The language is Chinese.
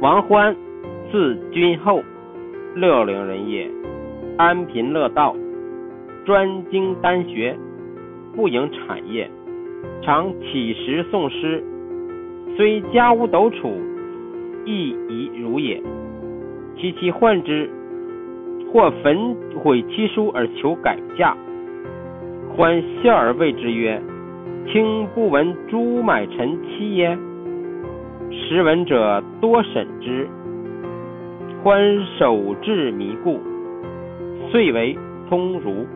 王欢，字君厚，乐陵人也。安贫乐道，专精丹学，不营产业，常乞食诵诗。虽家无斗储，亦宜如也。其妻患之，或焚毁其书而求改嫁。欢笑而谓之曰：“卿不闻朱买臣妻耶？”识文者多审之，欢守志弥故，遂为通儒。